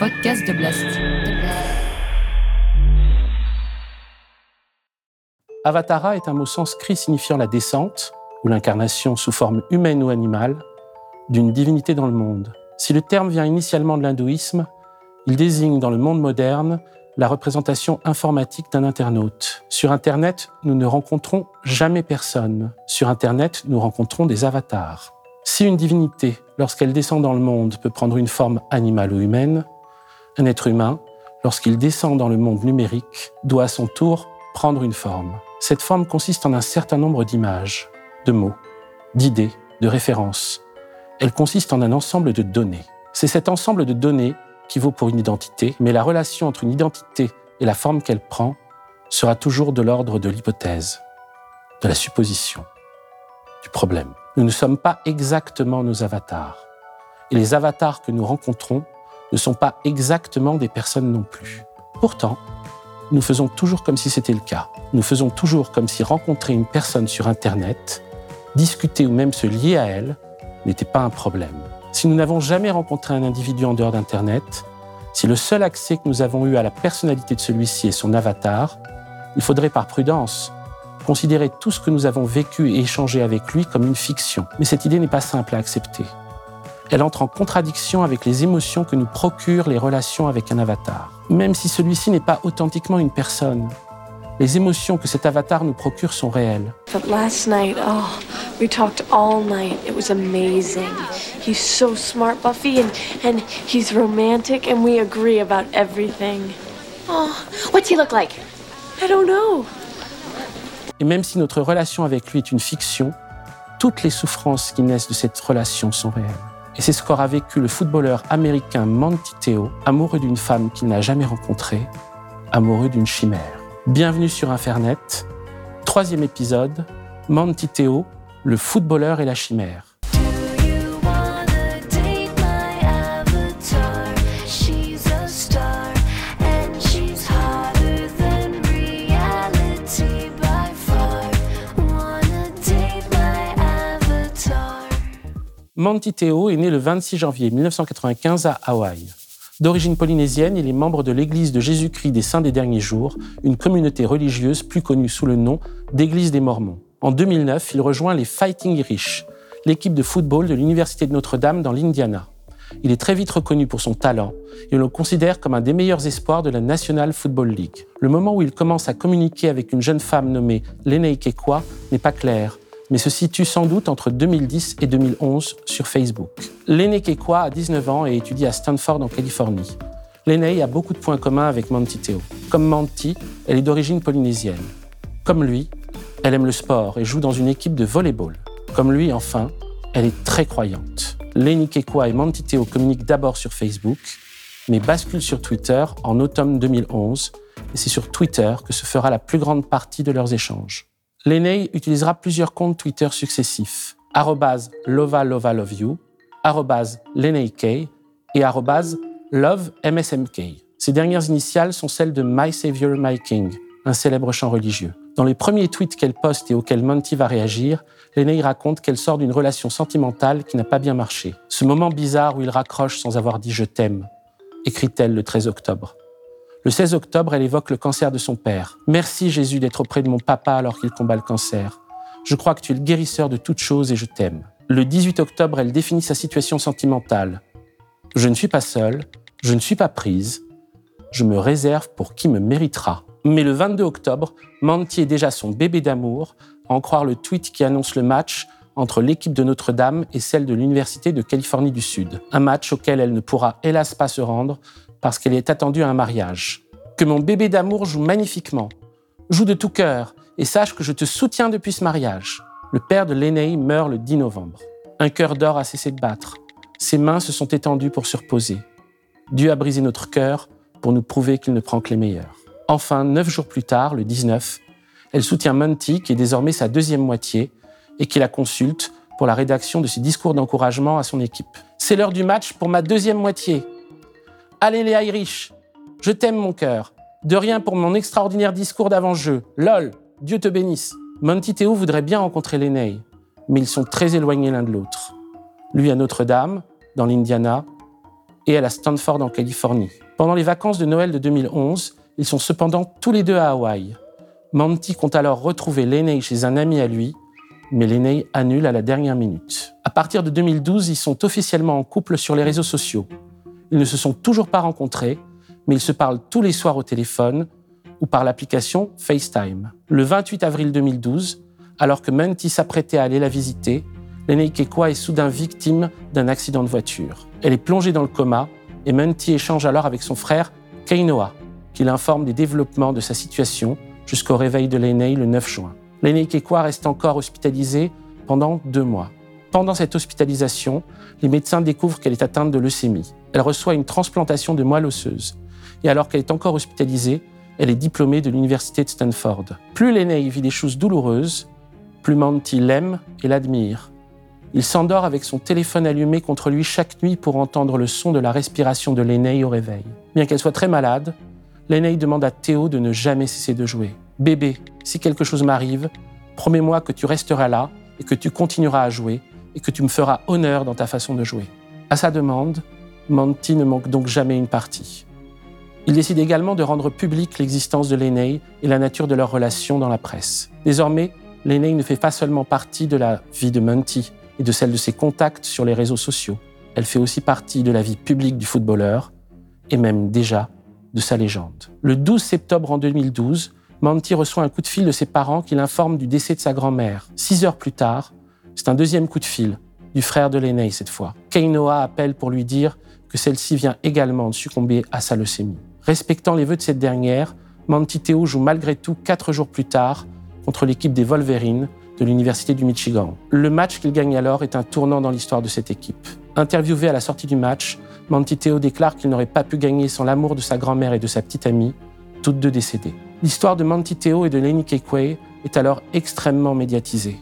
podcast de Blast. Avatara est un mot sanskrit signifiant la descente, ou l'incarnation sous forme humaine ou animale, d'une divinité dans le monde. Si le terme vient initialement de l'hindouisme, il désigne dans le monde moderne la représentation informatique d'un internaute. Sur Internet, nous ne rencontrons jamais personne. Sur Internet, nous rencontrons des avatars. Si une divinité, lorsqu'elle descend dans le monde, peut prendre une forme animale ou humaine, un être humain, lorsqu'il descend dans le monde numérique, doit à son tour prendre une forme. Cette forme consiste en un certain nombre d'images, de mots, d'idées, de références. Elle consiste en un ensemble de données. C'est cet ensemble de données qui vaut pour une identité, mais la relation entre une identité et la forme qu'elle prend sera toujours de l'ordre de l'hypothèse, de la supposition, du problème. Nous ne sommes pas exactement nos avatars. Et les avatars que nous rencontrons ne sont pas exactement des personnes non plus. Pourtant, nous faisons toujours comme si c'était le cas. Nous faisons toujours comme si rencontrer une personne sur Internet, discuter ou même se lier à elle, n'était pas un problème. Si nous n'avons jamais rencontré un individu en dehors d'Internet, si le seul accès que nous avons eu à la personnalité de celui-ci est son avatar, il faudrait par prudence considérer tout ce que nous avons vécu et échangé avec lui comme une fiction. Mais cette idée n'est pas simple à accepter. Elle entre en contradiction avec les émotions que nous procurent les relations avec un avatar. Même si celui-ci n'est pas authentiquement une personne, les émotions que cet avatar nous procure sont réelles. But last night, oh, we talked all night. It was amazing. He's so smart, Buffy, and, and he's romantic, and we agree about everything. Oh, what's he look like? I don't know. Et même si notre relation avec lui est une fiction, toutes les souffrances qui naissent de cette relation sont réelles. Et c'est ce qu'aura vécu le footballeur américain Monty Theo, amoureux d'une femme qu'il n'a jamais rencontrée, amoureux d'une chimère. Bienvenue sur Infernet, troisième épisode, Monty Theo, le footballeur et la chimère. Monty Theo est né le 26 janvier 1995 à Hawaï. D'origine polynésienne, il est membre de l'Église de Jésus-Christ des Saints des Derniers Jours, une communauté religieuse plus connue sous le nom d'Église des Mormons. En 2009, il rejoint les Fighting Irish, l'équipe de football de l'Université de Notre-Dame dans l'Indiana. Il est très vite reconnu pour son talent et on le considère comme un des meilleurs espoirs de la National Football League. Le moment où il commence à communiquer avec une jeune femme nommée Lenei Kekwa n'est pas clair, mais se situe sans doute entre 2010 et 2011 sur Facebook. L'aîné Kekwa a 19 ans et étudie à Stanford en Californie. L'aîné a beaucoup de points communs avec Monty Theo. Comme Monty, elle est d'origine polynésienne. Comme lui, elle aime le sport et joue dans une équipe de volleyball. Comme lui, enfin, elle est très croyante. Lenny Kekwa et Monty Theo communiquent d'abord sur Facebook, mais basculent sur Twitter en automne 2011, et c'est sur Twitter que se fera la plus grande partie de leurs échanges. Leney utilisera plusieurs comptes Twitter successifs lova lova love you, k et love msmk. Ces dernières initiales sont celles de My Savior, My King, un célèbre chant religieux. Dans les premiers tweets qu'elle poste et auxquels Monty va réagir, Leney raconte qu'elle sort d'une relation sentimentale qui n'a pas bien marché. Ce moment bizarre où il raccroche sans avoir dit je t'aime, écrit-elle le 13 octobre. Le 16 octobre, elle évoque le cancer de son père. Merci Jésus d'être auprès de mon papa alors qu'il combat le cancer. Je crois que tu es le guérisseur de toutes choses et je t'aime. Le 18 octobre, elle définit sa situation sentimentale. Je ne suis pas seule, je ne suis pas prise, je me réserve pour qui me méritera. Mais le 22 octobre, Manti est déjà son bébé d'amour, à en croire le tweet qui annonce le match entre l'équipe de Notre-Dame et celle de l'Université de Californie du Sud. Un match auquel elle ne pourra hélas pas se rendre parce qu'elle est attendue à un mariage. Que mon bébé d'amour joue magnifiquement, joue de tout cœur et sache que je te soutiens depuis ce mariage. Le père de l'aîné meurt le 10 novembre. Un cœur d'or a cessé de battre. Ses mains se sont étendues pour se reposer. Dieu a brisé notre cœur pour nous prouver qu'il ne prend que les meilleurs. Enfin, neuf jours plus tard, le 19, elle soutient Monty, qui est désormais sa deuxième moitié, et qui la consulte pour la rédaction de ses discours d'encouragement à son équipe. C'est l'heure du match pour ma deuxième moitié. Allez les Irish, je t'aime mon cœur. De rien pour mon extraordinaire discours d'avant-jeu. LOL, Dieu te bénisse. Monty Théo voudrait bien rencontrer Leney, mais ils sont très éloignés l'un de l'autre. Lui à Notre-Dame, dans l'Indiana, et elle à Stanford en Californie. Pendant les vacances de Noël de 2011, ils sont cependant tous les deux à Hawaï. Monty compte alors retrouver Leney chez un ami à lui, mais Leney annule à la dernière minute. À partir de 2012, ils sont officiellement en couple sur les réseaux sociaux. Ils ne se sont toujours pas rencontrés, mais ils se parlent tous les soirs au téléphone ou par l'application FaceTime. Le 28 avril 2012, alors que Monty s'apprêtait à aller la visiter, Lenei Kekwa est soudain victime d'un accident de voiture. Elle est plongée dans le coma et Monty échange alors avec son frère Keinoa, qui l'informe des développements de sa situation jusqu'au réveil de Lenei le 9 juin. Lenei Kekwa reste encore hospitalisée pendant deux mois. Pendant cette hospitalisation, les médecins découvrent qu'elle est atteinte de leucémie. Elle reçoit une transplantation de moelle osseuse. Et alors qu'elle est encore hospitalisée, elle est diplômée de l'université de Stanford. Plus Lenei vit des choses douloureuses, plus Monty l'aime et l'admire. Il s'endort avec son téléphone allumé contre lui chaque nuit pour entendre le son de la respiration de Lenei au réveil. Bien qu'elle soit très malade, Lenei demande à Théo de ne jamais cesser de jouer. Bébé, si quelque chose m'arrive, promets-moi que tu resteras là et que tu continueras à jouer et que tu me feras honneur dans ta façon de jouer. À sa demande, Monty ne manque donc jamais une partie. Il décide également de rendre publique l'existence de Lenei et la nature de leur relation dans la presse. Désormais, Lenei ne fait pas seulement partie de la vie de Monty, et de celle de ses contacts sur les réseaux sociaux. Elle fait aussi partie de la vie publique du footballeur et même déjà de sa légende. Le 12 septembre en 2012, Monty reçoit un coup de fil de ses parents qui l'informent du décès de sa grand-mère. Six heures plus tard, c'est un deuxième coup de fil, du frère de l'aîné cette fois. Keinoa appelle pour lui dire que celle-ci vient également de succomber à sa leucémie. Respectant les vœux de cette dernière, Monty Theo joue malgré tout quatre jours plus tard contre l'équipe des Wolverines de l'Université du Michigan. Le match qu'il gagne alors est un tournant dans l'histoire de cette équipe. Interviewé à la sortie du match, Theo déclare qu'il n'aurait pas pu gagner sans l'amour de sa grand-mère et de sa petite amie, toutes deux décédées. L'histoire de Theo et de Lenny Kekwe est alors extrêmement médiatisée.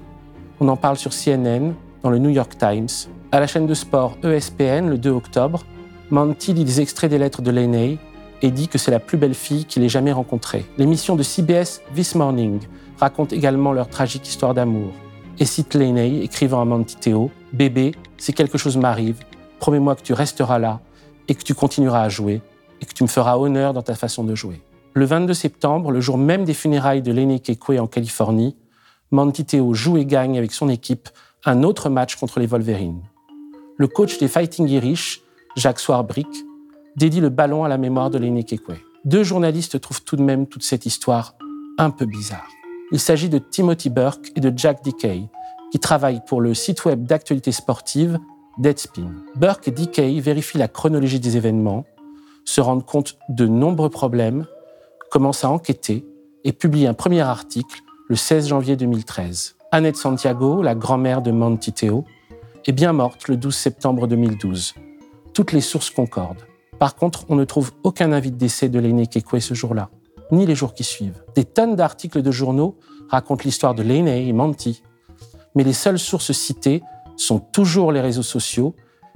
On en parle sur CNN, dans le New York Times. À la chaîne de sport ESPN, le 2 octobre, Monty lit des extraits des lettres de Lenny et dit que c'est la plus belle fille qu'il ait jamais rencontrée. L'émission de CBS This Morning racontent également leur tragique histoire d'amour et cite Laney écrivant à Mantiteo Bébé, si quelque chose m'arrive, promets-moi que tu resteras là et que tu continueras à jouer et que tu me feras honneur dans ta façon de jouer. Le 22 septembre, le jour même des funérailles de Lenny Kekwe en Californie, Mantiteo joue et gagne avec son équipe un autre match contre les Wolverines. Le coach des Fighting Irish, Jacques Soirbrick, dédie le ballon à la mémoire de Lenny Kekwe. Deux journalistes trouvent tout de même toute cette histoire un peu bizarre. Il s'agit de Timothy Burke et de Jack Dickey, qui travaillent pour le site web d'actualité sportive Deadspin. Burke et Dickey vérifient la chronologie des événements, se rendent compte de nombreux problèmes, commencent à enquêter et publient un premier article le 16 janvier 2013. Annette Santiago, la grand-mère de Monty Theo, est bien morte le 12 septembre 2012. Toutes les sources concordent. Par contre, on ne trouve aucun avis de décès de l'aîné Kekwe ce jour-là ni les jours qui suivent. Des tonnes d'articles de journaux racontent l'histoire de Laney et Monty, mais les seules sources citées sont toujours les réseaux sociaux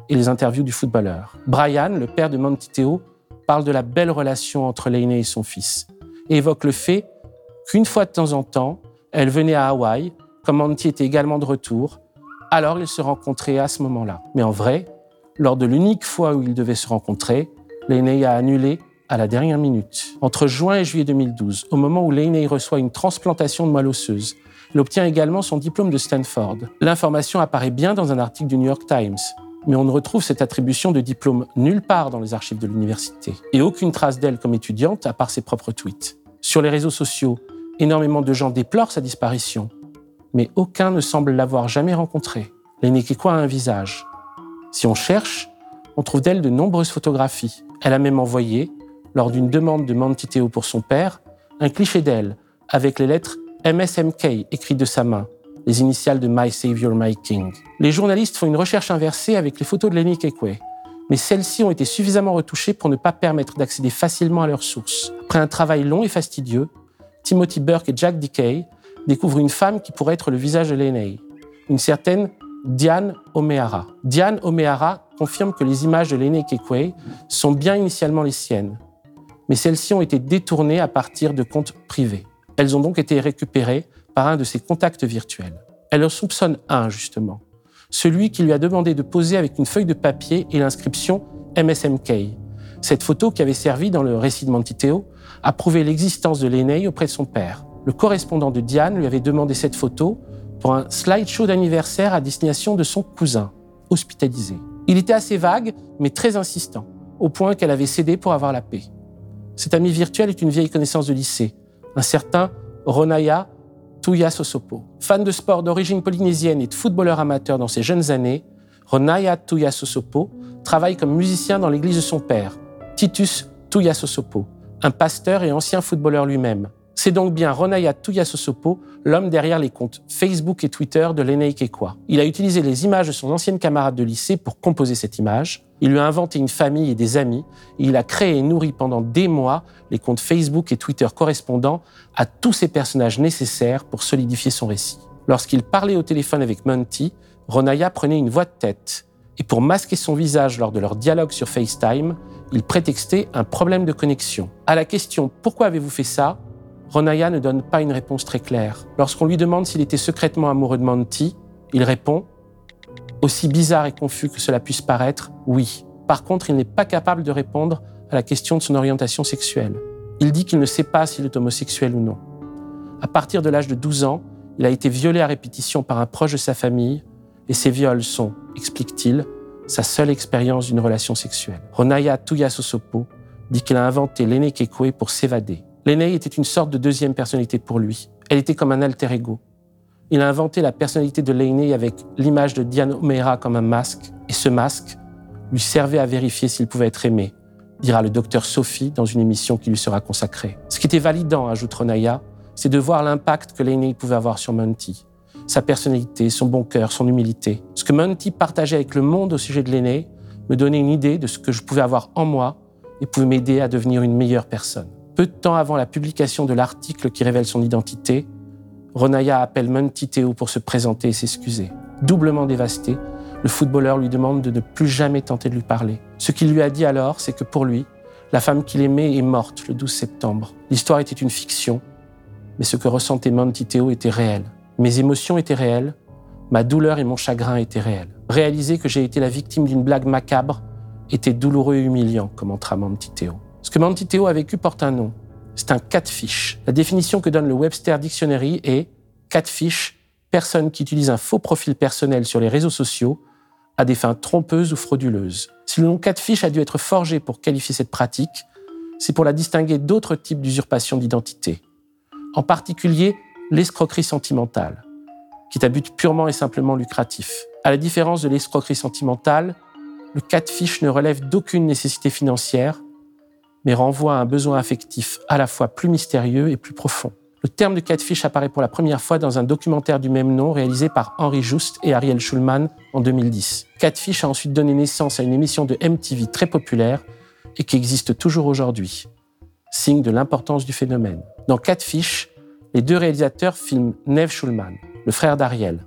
et les interviews du footballeur. Brian, le père de Monty Theo, parle de la belle relation entre Laney et son fils et évoque le fait qu'une fois de temps en temps, elle venait à Hawaï, comme Monty était également de retour, alors ils se rencontraient à ce moment-là. Mais en vrai, lors de l'unique fois où ils devaient se rencontrer, Laney a annulé à la dernière minute. Entre juin et juillet 2012, au moment où Laney reçoit une transplantation de moelle osseuse, il obtient également son diplôme de Stanford. L'information apparaît bien dans un article du New York Times, mais on ne retrouve cette attribution de diplôme nulle part dans les archives de l'université, et aucune trace d'elle comme étudiante à part ses propres tweets. Sur les réseaux sociaux, énormément de gens déplorent sa disparition, mais aucun ne semble l'avoir jamais rencontrée. L'aînée a un visage. Si on cherche, on trouve d'elle de nombreuses photographies. Elle a même envoyé, lors d'une demande de Mantiteo pour son père, un cliché d'elle avec les lettres MSMK écrites de sa main, les initiales de My Savior, My King. Les journalistes font une recherche inversée avec les photos de Lenny Kekwe, mais celles-ci ont été suffisamment retouchées pour ne pas permettre d'accéder facilement à leurs sources. Après un travail long et fastidieux, Timothy Burke et Jack Dickey découvrent une femme qui pourrait être le visage de Lenny, une certaine Diane O'Meara. Diane O'Meara confirme que les images de Lenny Kekwe sont bien initialement les siennes, mais celles-ci ont été détournées à partir de comptes privés. Elles ont donc été récupérées par un de ses contacts virtuels. Elle en soupçonne un, justement, celui qui lui a demandé de poser avec une feuille de papier et l'inscription MSMK. Cette photo, qui avait servi dans le récit de Mantiteo, a prouvé l'existence de l'aîné auprès de son père. Le correspondant de Diane lui avait demandé cette photo pour un slideshow d'anniversaire à destination de son cousin, hospitalisé. Il était assez vague, mais très insistant, au point qu'elle avait cédé pour avoir la paix. Cet ami virtuel est une vieille connaissance de lycée, un certain Ronaya Tuya Sosopo. Fan de sport d'origine polynésienne et de footballeur amateur dans ses jeunes années, Ronaya Tuya Sosopo travaille comme musicien dans l'église de son père, Titus Tuya Sosopo, un pasteur et ancien footballeur lui-même. C'est donc bien Ronaya Tuyasosopo, l'homme derrière les comptes Facebook et Twitter de l'Enei Kekwa. Il a utilisé les images de son ancienne camarade de lycée pour composer cette image. Il lui a inventé une famille et des amis. Il a créé et nourri pendant des mois les comptes Facebook et Twitter correspondant à tous ces personnages nécessaires pour solidifier son récit. Lorsqu'il parlait au téléphone avec Monty, Ronaya prenait une voix de tête. Et pour masquer son visage lors de leur dialogue sur FaceTime, il prétextait un problème de connexion. À la question Pourquoi avez-vous fait ça? Ronaya ne donne pas une réponse très claire. Lorsqu'on lui demande s'il était secrètement amoureux de Monty, il répond Aussi bizarre et confus que cela puisse paraître, oui. Par contre, il n'est pas capable de répondre à la question de son orientation sexuelle. Il dit qu'il ne sait pas s'il est homosexuel ou non. À partir de l'âge de 12 ans, il a été violé à répétition par un proche de sa famille, et ces viols sont, explique-t-il, sa seule expérience d'une relation sexuelle. Ronaya Tuyasosopo dit qu'il a inventé l'aîné Kekwe pour s'évader. L'aîné était une sorte de deuxième personnalité pour lui. Elle était comme un alter ego. Il a inventé la personnalité de l'aîné avec l'image de Diane O'Meara comme un masque, et ce masque lui servait à vérifier s'il pouvait être aimé, dira le docteur Sophie dans une émission qui lui sera consacrée. Ce qui était validant, ajoute Ronaya, c'est de voir l'impact que l'aîné pouvait avoir sur Monty. Sa personnalité, son bon cœur, son humilité. Ce que Monty partageait avec le monde au sujet de l'aîné me donnait une idée de ce que je pouvais avoir en moi et pouvait m'aider à devenir une meilleure personne. Peu de temps avant la publication de l'article qui révèle son identité, Ronaya appelle Théo pour se présenter et s'excuser. Doublement dévasté, le footballeur lui demande de ne plus jamais tenter de lui parler. Ce qu'il lui a dit alors, c'est que pour lui, la femme qu'il aimait est morte le 12 septembre. L'histoire était une fiction, mais ce que ressentait Monty Théo était réel. Mes émotions étaient réelles, ma douleur et mon chagrin étaient réels. Réaliser que j'ai été la victime d'une blague macabre était douloureux et humiliant, commentera Monty Théo. Ce que Mantiteo a vécu porte un nom. C'est un catfish. La définition que donne le Webster Dictionary est catfish, personne qui utilise un faux profil personnel sur les réseaux sociaux à des fins trompeuses ou frauduleuses. Si le nom catfish a dû être forgé pour qualifier cette pratique, c'est pour la distinguer d'autres types d'usurpation d'identité. En particulier, l'escroquerie sentimentale, qui est à but purement et simplement lucratif. À la différence de l'escroquerie sentimentale, le catfish ne relève d'aucune nécessité financière, mais renvoie à un besoin affectif à la fois plus mystérieux et plus profond. Le terme de catfish apparaît pour la première fois dans un documentaire du même nom réalisé par Henri Just et Ariel Schulman en 2010. Catfish a ensuite donné naissance à une émission de MTV très populaire et qui existe toujours aujourd'hui, signe de l'importance du phénomène. Dans Catfish, les deux réalisateurs filment Neve Schulman, le frère d'Ariel,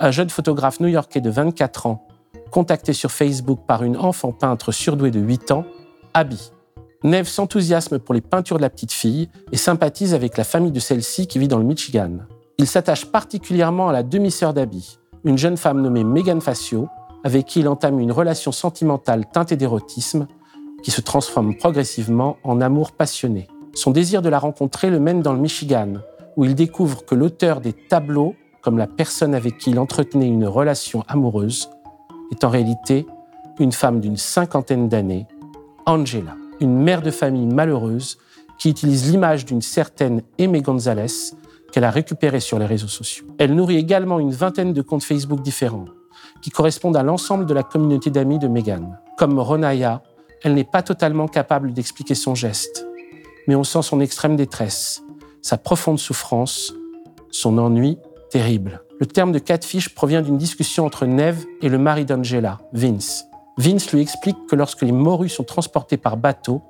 un jeune photographe new-yorkais de 24 ans, contacté sur Facebook par une enfant peintre surdouée de 8 ans, Abby. Neve s'enthousiasme pour les peintures de la petite fille et sympathise avec la famille de celle-ci qui vit dans le Michigan. Il s'attache particulièrement à la demi-sœur d'Abby, une jeune femme nommée Megan Facio, avec qui il entame une relation sentimentale teintée d'érotisme qui se transforme progressivement en amour passionné. Son désir de la rencontrer le mène dans le Michigan, où il découvre que l'auteur des tableaux, comme la personne avec qui il entretenait une relation amoureuse, est en réalité une femme d'une cinquantaine d'années, Angela une mère de famille malheureuse qui utilise l'image d'une certaine Aimée Gonzalez qu'elle a récupérée sur les réseaux sociaux. Elle nourrit également une vingtaine de comptes Facebook différents qui correspondent à l'ensemble de la communauté d'amis de Meghan. Comme Ronaya, elle n'est pas totalement capable d'expliquer son geste, mais on sent son extrême détresse, sa profonde souffrance, son ennui terrible. Le terme de catfish provient d'une discussion entre Neve et le mari d'Angela, Vince. Vince lui explique que lorsque les morues sont transportées par bateau,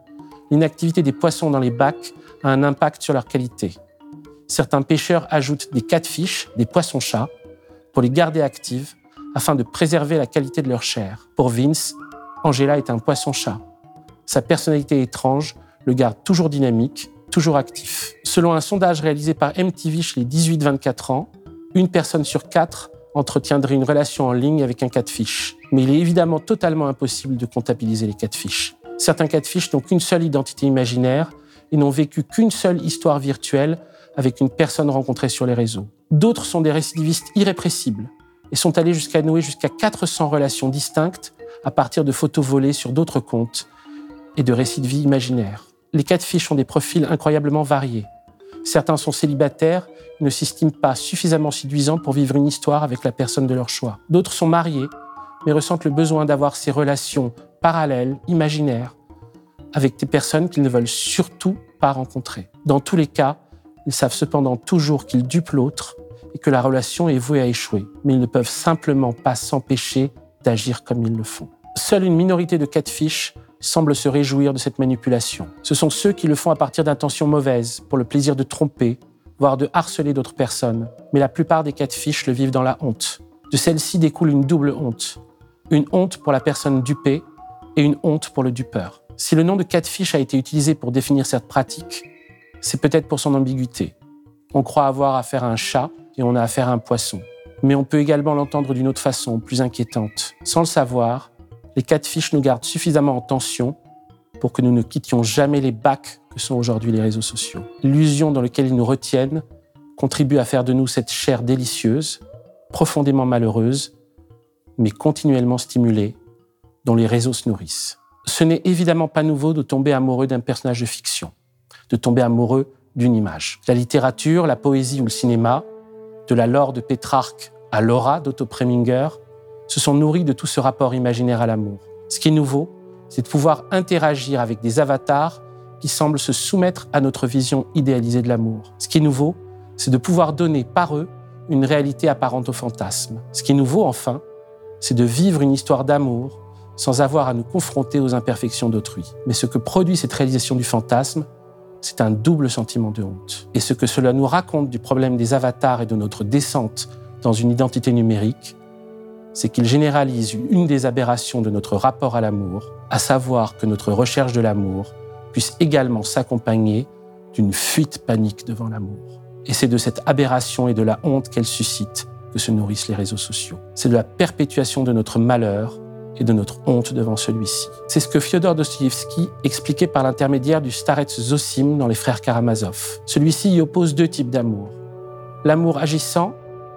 l'inactivité des poissons dans les bacs a un impact sur leur qualité. Certains pêcheurs ajoutent des catfish, des poissons-chats, pour les garder actives afin de préserver la qualité de leur chair. Pour Vince, Angela est un poisson-chat. Sa personnalité étrange le garde toujours dynamique, toujours actif. Selon un sondage réalisé par MTV chez les 18-24 ans, une personne sur quatre entretiendrait une relation en ligne avec un catfish. Mais il est évidemment totalement impossible de comptabiliser les cas de fiches. Certains cas de fiches n'ont qu'une seule identité imaginaire et n'ont vécu qu'une seule histoire virtuelle avec une personne rencontrée sur les réseaux. D'autres sont des récidivistes irrépressibles et sont allés jusqu'à nouer jusqu'à 400 relations distinctes à partir de photos volées sur d'autres comptes et de récits de vie imaginaires. Les cas de fiches ont des profils incroyablement variés. Certains sont célibataires, ne s'estiment pas suffisamment séduisants pour vivre une histoire avec la personne de leur choix. D'autres sont mariés, mais ressentent le besoin d'avoir ces relations parallèles, imaginaires, avec des personnes qu'ils ne veulent surtout pas rencontrer. Dans tous les cas, ils savent cependant toujours qu'ils dupent l'autre et que la relation est vouée à échouer, mais ils ne peuvent simplement pas s'empêcher d'agir comme ils le font. Seule une minorité de fiches semble se réjouir de cette manipulation. Ce sont ceux qui le font à partir d'intentions mauvaises, pour le plaisir de tromper, voire de harceler d'autres personnes. Mais la plupart des fiches le vivent dans la honte. De celle-ci découle une double honte. Une honte pour la personne dupée et une honte pour le dupeur. Si le nom de fiche a été utilisé pour définir cette pratique, c'est peut-être pour son ambiguïté. On croit avoir affaire à un chat et on a affaire à un poisson. Mais on peut également l'entendre d'une autre façon, plus inquiétante. Sans le savoir, les fiche nous gardent suffisamment en tension pour que nous ne quittions jamais les bacs que sont aujourd'hui les réseaux sociaux. L'illusion dans laquelle ils nous retiennent contribue à faire de nous cette chair délicieuse, profondément malheureuse, mais continuellement stimulée, dont les réseaux se nourrissent. Ce n'est évidemment pas nouveau de tomber amoureux d'un personnage de fiction, de tomber amoureux d'une image. La littérature, la poésie ou le cinéma, de la lore de Pétrarque à l'aura d'Otto Preminger, se sont nourris de tout ce rapport imaginaire à l'amour. Ce qui est nouveau, c'est de pouvoir interagir avec des avatars qui semblent se soumettre à notre vision idéalisée de l'amour. Ce qui est nouveau, c'est de pouvoir donner par eux une réalité apparente au fantasme. Ce qui est nouveau, enfin, c'est de vivre une histoire d'amour sans avoir à nous confronter aux imperfections d'autrui. Mais ce que produit cette réalisation du fantasme, c'est un double sentiment de honte. Et ce que cela nous raconte du problème des avatars et de notre descente dans une identité numérique, c'est qu'il généralise une des aberrations de notre rapport à l'amour, à savoir que notre recherche de l'amour puisse également s'accompagner d'une fuite panique devant l'amour. Et c'est de cette aberration et de la honte qu'elle suscite que se nourrissent les réseaux sociaux. C'est de la perpétuation de notre malheur et de notre honte devant celui-ci. C'est ce que Fyodor Dostoïevski expliquait par l'intermédiaire du starets Zosim dans Les Frères Karamazov. Celui-ci y oppose deux types d'amour. L'amour agissant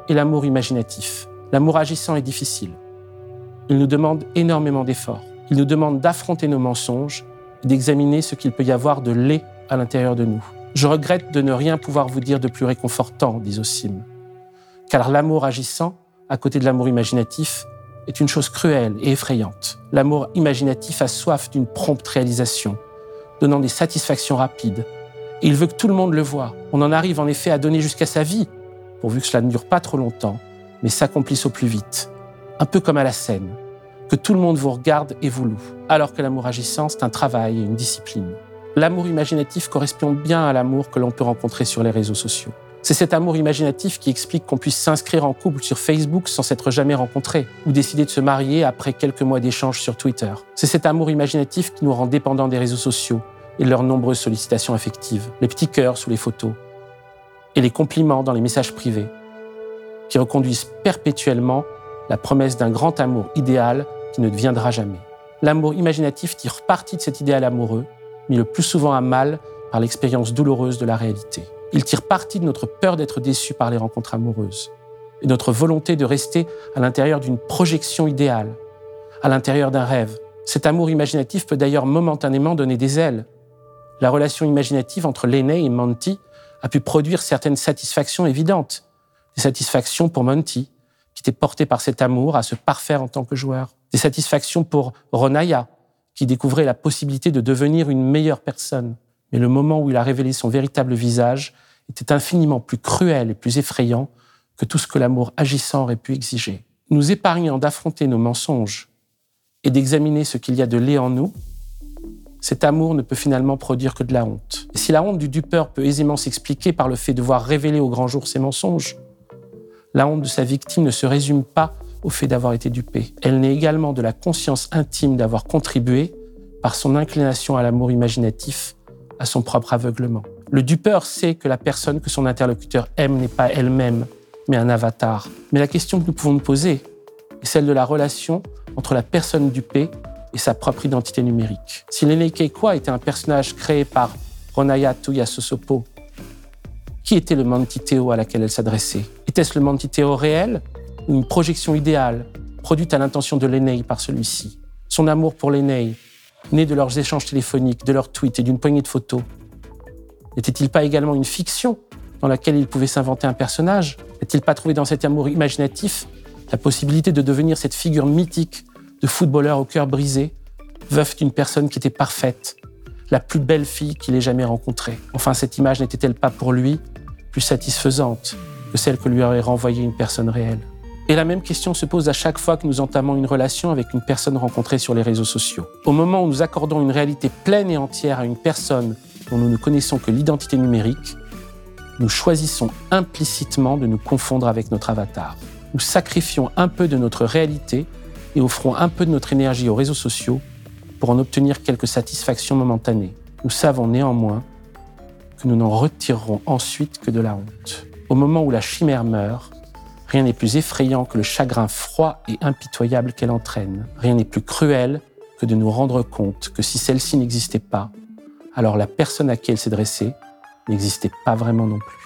et l'amour imaginatif. L'amour agissant est difficile. Il nous demande énormément d'efforts. Il nous demande d'affronter nos mensonges et d'examiner ce qu'il peut y avoir de laid à l'intérieur de nous. Je regrette de ne rien pouvoir vous dire de plus réconfortant, dit Zosim. Car l'amour agissant, à côté de l'amour imaginatif, est une chose cruelle et effrayante. L'amour imaginatif a soif d'une prompte réalisation, donnant des satisfactions rapides. Et il veut que tout le monde le voie. On en arrive en effet à donner jusqu'à sa vie, pourvu que cela ne dure pas trop longtemps, mais s'accomplissent au plus vite. Un peu comme à la scène, que tout le monde vous regarde et vous loue, alors que l'amour agissant, c'est un travail et une discipline. L'amour imaginatif correspond bien à l'amour que l'on peut rencontrer sur les réseaux sociaux. C'est cet amour imaginatif qui explique qu'on puisse s'inscrire en couple sur Facebook sans s'être jamais rencontré, ou décider de se marier après quelques mois d'échanges sur Twitter. C'est cet amour imaginatif qui nous rend dépendants des réseaux sociaux et de leurs nombreuses sollicitations affectives, les petits cœurs sous les photos, et les compliments dans les messages privés, qui reconduisent perpétuellement la promesse d'un grand amour idéal qui ne deviendra jamais. L'amour imaginatif tire parti de cet idéal amoureux, mis le plus souvent à mal par l'expérience douloureuse de la réalité. Il tire parti de notre peur d'être déçu par les rencontres amoureuses et notre volonté de rester à l'intérieur d'une projection idéale, à l'intérieur d'un rêve. Cet amour imaginatif peut d'ailleurs momentanément donner des ailes. La relation imaginative entre l'aîné et Monty a pu produire certaines satisfactions évidentes, des satisfactions pour Monty, qui était porté par cet amour à se parfaire en tant que joueur. Des satisfactions pour Ronaya, qui découvrait la possibilité de devenir une meilleure personne. Mais le moment où il a révélé son véritable visage était infiniment plus cruel et plus effrayant que tout ce que l'amour agissant aurait pu exiger. Nous épargnant d'affronter nos mensonges et d'examiner ce qu'il y a de laid en nous, cet amour ne peut finalement produire que de la honte. Et si la honte du dupeur peut aisément s'expliquer par le fait de voir révéler au grand jour ses mensonges, la honte de sa victime ne se résume pas au fait d'avoir été dupée. Elle naît également de la conscience intime d'avoir contribué, par son inclination à l'amour imaginatif, à son propre aveuglement. Le dupeur sait que la personne que son interlocuteur aime n'est pas elle-même, mais un avatar. Mais la question que nous pouvons nous poser est celle de la relation entre la personne dupée et sa propre identité numérique. Si Lene Keikwa était un personnage créé par Ronaya Tuyasosopo, qui était le Mantiteo à laquelle elle s'adressait? Était-ce le Mantiteo réel ou une projection idéale produite à l'intention de Lenei par celui-ci? Son amour pour Lenei, né de leurs échanges téléphoniques, de leurs tweets et d'une poignée de photos, n'était-il pas également une fiction dans laquelle il pouvait s'inventer un personnage N'a-t-il pas trouvé dans cet amour imaginatif la possibilité de devenir cette figure mythique de footballeur au cœur brisé, veuf d'une personne qui était parfaite, la plus belle fille qu'il ait jamais rencontrée Enfin, cette image n'était-elle pas pour lui plus satisfaisante que celle que lui aurait renvoyée une personne réelle et la même question se pose à chaque fois que nous entamons une relation avec une personne rencontrée sur les réseaux sociaux. Au moment où nous accordons une réalité pleine et entière à une personne nous ne connaissons que l'identité numérique, nous choisissons implicitement de nous confondre avec notre avatar. Nous sacrifions un peu de notre réalité et offrons un peu de notre énergie aux réseaux sociaux pour en obtenir quelques satisfactions momentanées. Nous savons néanmoins que nous n'en retirerons ensuite que de la honte. Au moment où la chimère meurt, rien n'est plus effrayant que le chagrin froid et impitoyable qu'elle entraîne. Rien n'est plus cruel que de nous rendre compte que si celle-ci n'existait pas, alors la personne à qui elle s'est dressée n'existait pas vraiment non plus.